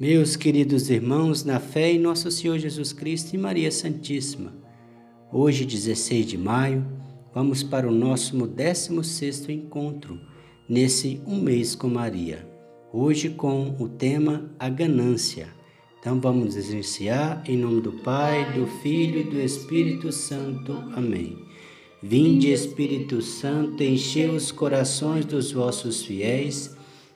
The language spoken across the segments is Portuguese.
Meus queridos irmãos, na fé em nosso Senhor Jesus Cristo e Maria Santíssima, hoje, 16 de maio, vamos para o nosso 16 encontro nesse Um Mês com Maria. Hoje com o tema A Ganância. Então vamos iniciar em nome do Pai, do Filho e do Espírito Santo. Amém. Vinde, Espírito Santo, enchei os corações dos vossos fiéis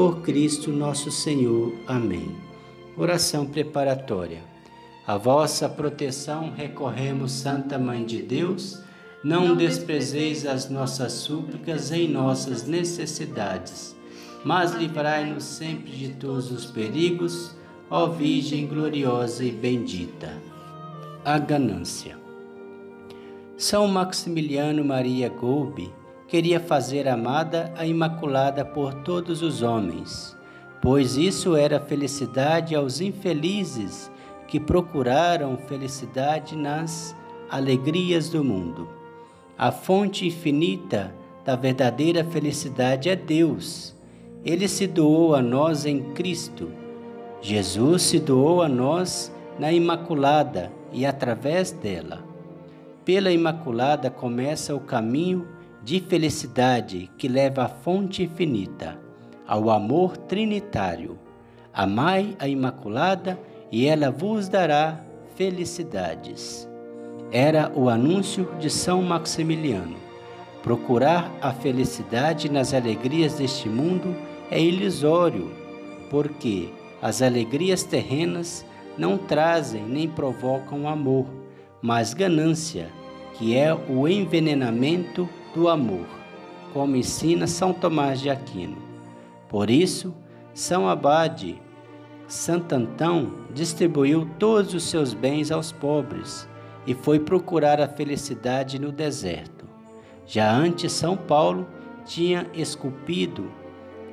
por Cristo nosso Senhor. Amém. Oração preparatória. A vossa proteção recorremos, Santa Mãe de Deus. Não desprezeis as nossas súplicas em nossas necessidades, mas livrai-nos sempre de todos os perigos, ó Virgem gloriosa e bendita. A ganância. São Maximiliano Maria Golbe queria fazer amada a Imaculada por todos os homens, pois isso era felicidade aos infelizes que procuraram felicidade nas alegrias do mundo. A fonte infinita da verdadeira felicidade é Deus. Ele se doou a nós em Cristo. Jesus se doou a nós na Imaculada e através dela. Pela Imaculada começa o caminho de felicidade que leva à fonte infinita, ao amor trinitário. Amai a Imaculada e ela vos dará felicidades. Era o anúncio de São Maximiliano. Procurar a felicidade nas alegrias deste mundo é ilusório, porque as alegrias terrenas não trazem nem provocam amor, mas ganância, que é o envenenamento do amor, como ensina São Tomás de Aquino. Por isso, São Abade Santo Antão distribuiu todos os seus bens aos pobres e foi procurar a felicidade no deserto. Já antes, São Paulo tinha esculpido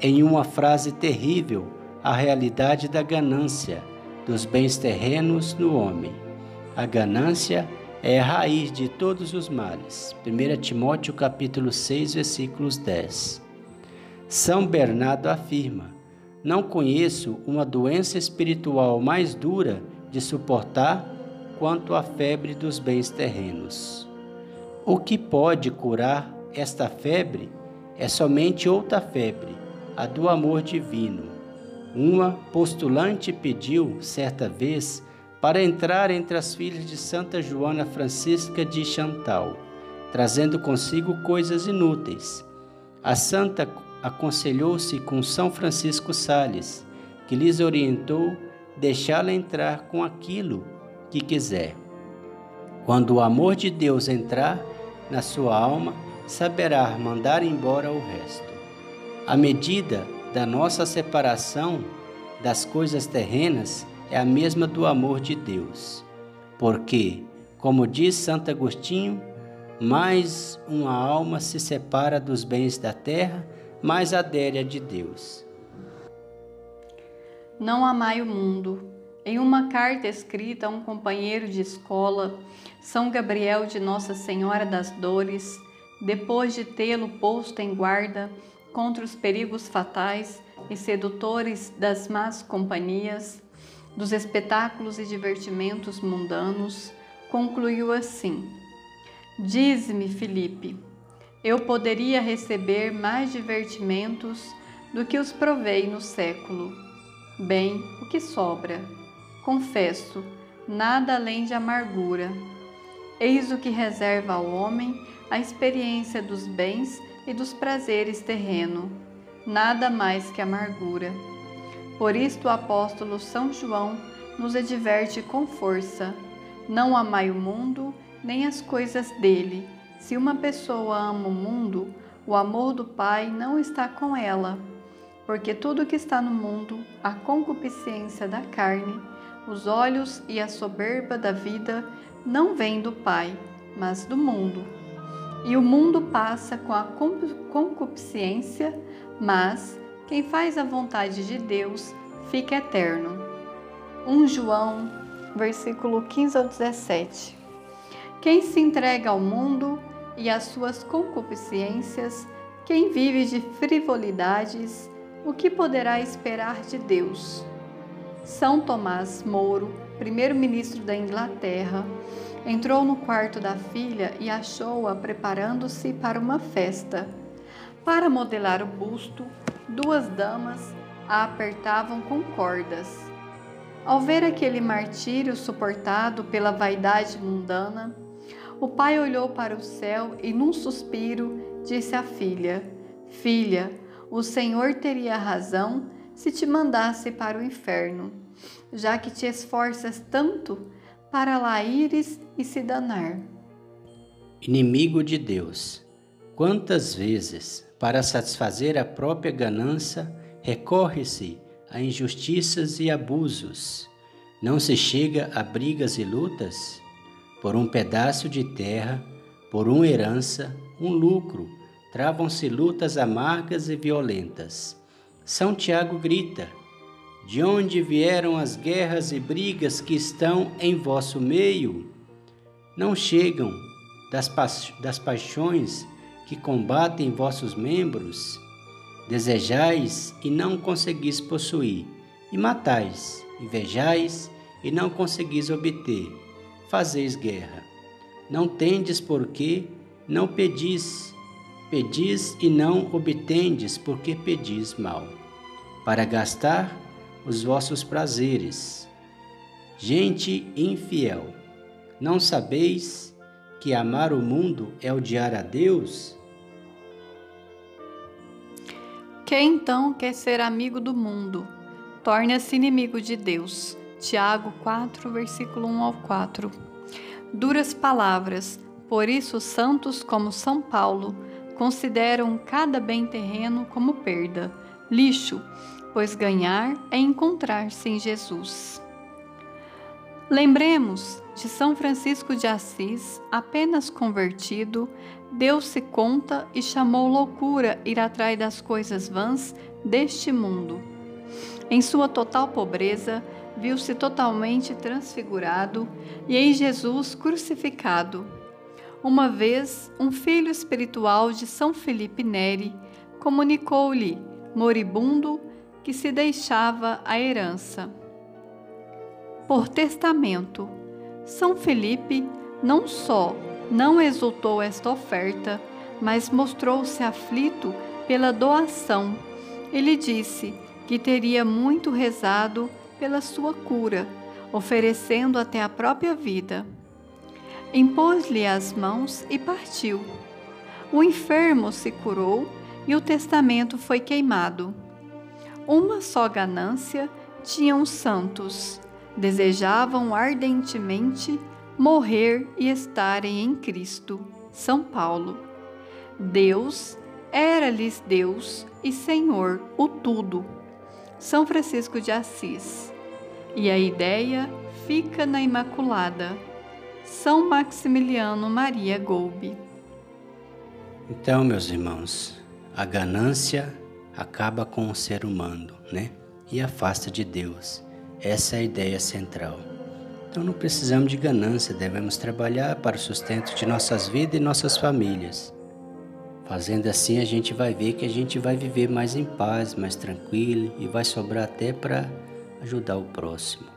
em uma frase terrível a realidade da ganância dos bens terrenos no homem. A ganância é a raiz de todos os males. 1 Timóteo capítulo 6, versículos 10. São Bernardo afirma: Não conheço uma doença espiritual mais dura de suportar quanto a febre dos bens terrenos. O que pode curar esta febre é somente outra febre, a do amor divino. Uma postulante pediu, certa vez, para entrar entre as filhas de Santa Joana Francisca de Chantal, trazendo consigo coisas inúteis. A santa aconselhou-se com São Francisco Sales, que lhes orientou deixá-la entrar com aquilo que quiser. Quando o amor de Deus entrar na sua alma, saberá mandar embora o resto. A medida da nossa separação das coisas terrenas é a mesma do amor de Deus. Porque, como diz Santo Agostinho, mais uma alma se separa dos bens da terra, mais adere a de Deus. Não amai o mundo. Em uma carta escrita a um companheiro de escola, São Gabriel de Nossa Senhora das Dores, depois de tê-lo posto em guarda contra os perigos fatais e sedutores das más companhias, dos espetáculos e divertimentos mundanos, concluiu assim: Diz-me, Filipe, eu poderia receber mais divertimentos do que os provei no século. Bem, o que sobra? Confesso, nada além de amargura. Eis o que reserva ao homem a experiência dos bens e dos prazeres terreno, nada mais que amargura. Por isto o apóstolo São João nos adverte com força: não amai o mundo, nem as coisas dele. Se uma pessoa ama o mundo, o amor do Pai não está com ela. Porque tudo que está no mundo, a concupiscência da carne, Os olhos e a soberba da vida não vêm do Pai, mas do mundo. E o mundo passa com a concupiscência, mas quem faz a vontade de Deus fica eterno. 1 João, versículo 15 ao 17. Quem se entrega ao mundo e às suas concupiscências, quem vive de frivolidades, o que poderá esperar de Deus? São Tomás Moro, primeiro-ministro da Inglaterra, entrou no quarto da filha e achou-a preparando-se para uma festa. Para modelar o busto, duas damas a apertavam com cordas. Ao ver aquele martírio suportado pela vaidade mundana, o pai olhou para o céu e, num suspiro, disse à filha: Filha, o Senhor teria razão se te mandasse para o inferno, já que te esforças tanto para lá ires e se danar. Inimigo de Deus, quantas vezes, para satisfazer a própria ganância, recorre-se a injustiças e abusos? Não se chega a brigas e lutas? Por um pedaço de terra, por uma herança, um lucro, travam-se lutas amargas e violentas. São Tiago grita: De onde vieram as guerras e brigas que estão em vosso meio? Não chegam das, pa das paixões que combatem vossos membros? Desejais e não conseguis possuir, e matais, invejais e não conseguis obter fazeis guerra. Não tendes porque não pedis, pedis e não obtendes porque pedis mal, para gastar os vossos prazeres. Gente infiel, não sabeis que amar o mundo é odiar a Deus? Quem então quer ser amigo do mundo? Torna-se inimigo de Deus. Tiago 4, versículo 1 ao 4. Duras palavras, por isso santos como São Paulo consideram cada bem terreno como perda, lixo, pois ganhar é encontrar-se em Jesus. Lembremos de São Francisco de Assis, apenas convertido, deu-se conta e chamou loucura ir atrás das coisas vãs deste mundo. Em sua total pobreza, viu-se totalmente transfigurado e em Jesus crucificado. Uma vez, um filho espiritual de São Felipe Neri comunicou-lhe, moribundo, que se deixava a herança. Por testamento, São Felipe não só não exultou esta oferta, mas mostrou-se aflito pela doação. Ele disse que teria muito rezado pela sua cura, oferecendo até a própria vida. Impôs-lhe as mãos e partiu. O enfermo se curou e o testamento foi queimado. Uma só ganância tinham os santos. Desejavam ardentemente morrer e estarem em Cristo. São Paulo. Deus era-lhes Deus e Senhor, o tudo são Francisco de Assis. E a ideia fica na Imaculada, São Maximiliano Maria Golbe. Então, meus irmãos, a ganância acaba com o ser humano, né? E afasta de Deus. Essa é a ideia central. Então não precisamos de ganância, devemos trabalhar para o sustento de nossas vidas e nossas famílias. Fazendo assim, a gente vai ver que a gente vai viver mais em paz, mais tranquilo e vai sobrar até para ajudar o próximo.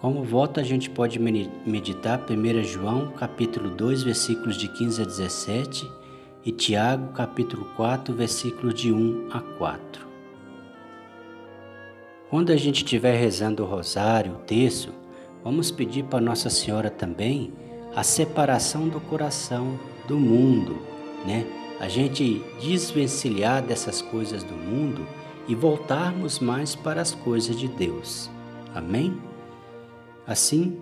Como voto, a gente pode meditar 1 João, capítulo 2, versículos de 15 a 17 e Tiago, capítulo 4, versículos de 1 a 4. Quando a gente estiver rezando o rosário, o terço, vamos pedir para Nossa Senhora também a separação do coração do mundo né? A gente desvencilhar dessas coisas do mundo e voltarmos mais para as coisas de Deus. Amém? Assim,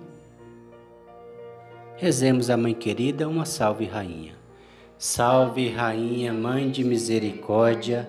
rezemos a Mãe querida uma salve rainha. Salve rainha, mãe de misericórdia,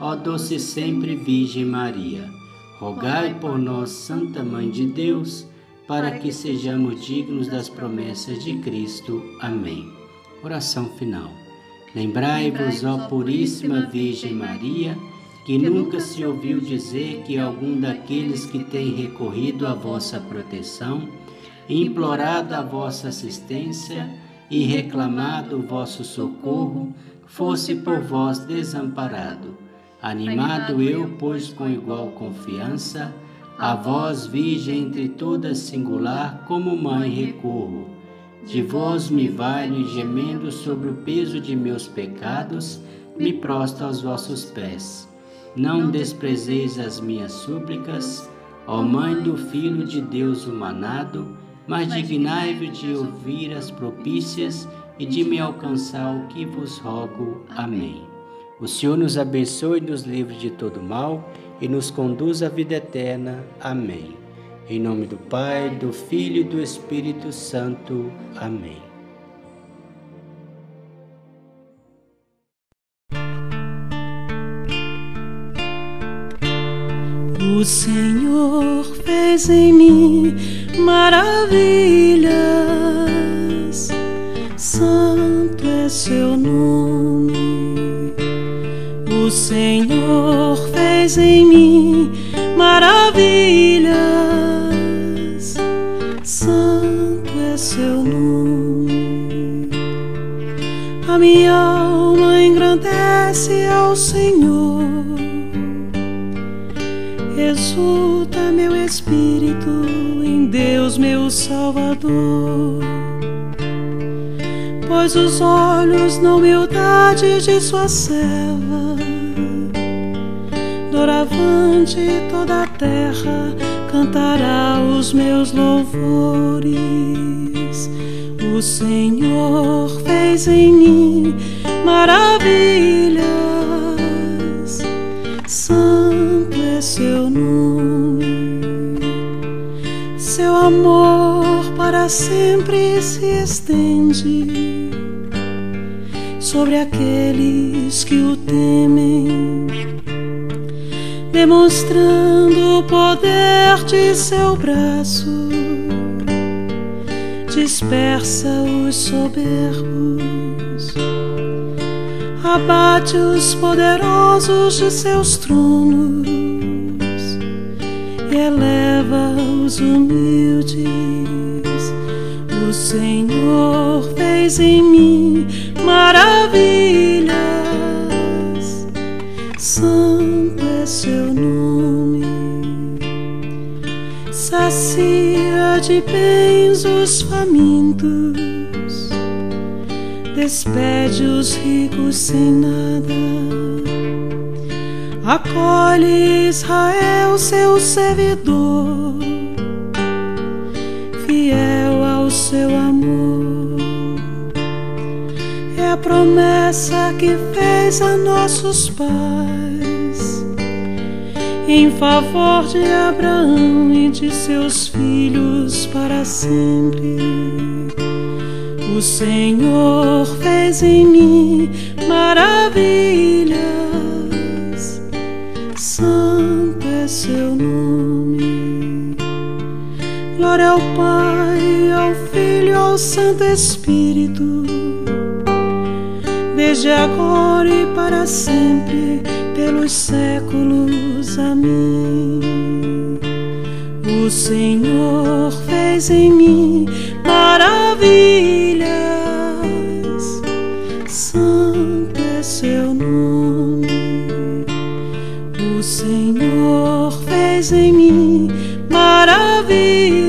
ó doce sempre Virgem Maria, rogai por nós, Santa Mãe de Deus, para que sejamos dignos das promessas de Cristo. Amém. Oração final. Lembrai-vos, ó Puríssima Virgem Maria, que nunca se ouviu dizer que algum daqueles que tem recorrido à vossa proteção, implorado a vossa assistência e reclamado o vosso socorro, fosse por vós desamparado. Animado eu, pois, com igual confiança, a vós, Virgem entre todas singular, como mãe recorro. De vós me valho, gemendo sobre o peso de meus pecados, me prosto aos vossos pés. Não desprezeis as minhas súplicas, ó Mãe do Filho de Deus humanado, mas dignai-vos de ouvir as propícias e de me alcançar o que vos rogo. Amém. O Senhor nos abençoe e nos livre de todo mal e nos conduz à vida eterna. Amém. Em nome do Pai, do Filho e do Espírito Santo. Amém. O Senhor fez em mim maravilhas, santo é seu nome. O Senhor fez em mim maravilhas, santo é seu nome. A minha alma engrandece ao Senhor exulta meu espírito em Deus, meu Salvador. Pois os olhos na humildade de sua serva, doravante toda a terra cantará os meus louvores. O Senhor fez em mim maravilhas. Santo é seu nome, sempre se estende sobre aqueles que o temem, demonstrando o poder de seu braço, dispersa os soberbos abate os poderosos de seus tronos e eleva os humildes. Senhor fez em mim maravilhas, santo é seu nome. Sacia de bens os famintos despede os ricos sem nada. Acolhe Israel, seu servidor, A promessa que fez a nossos pais. Em favor de Abraão e de seus filhos para sempre. O Senhor fez em mim maravilhas, santo é seu nome. Glória ao Pai, ao Filho, ao Santo Espírito, desde agora e para sempre, pelos séculos. Amém. O Senhor fez em mim maravilhas, santo é seu nome. O Senhor fez em mim maravilhas.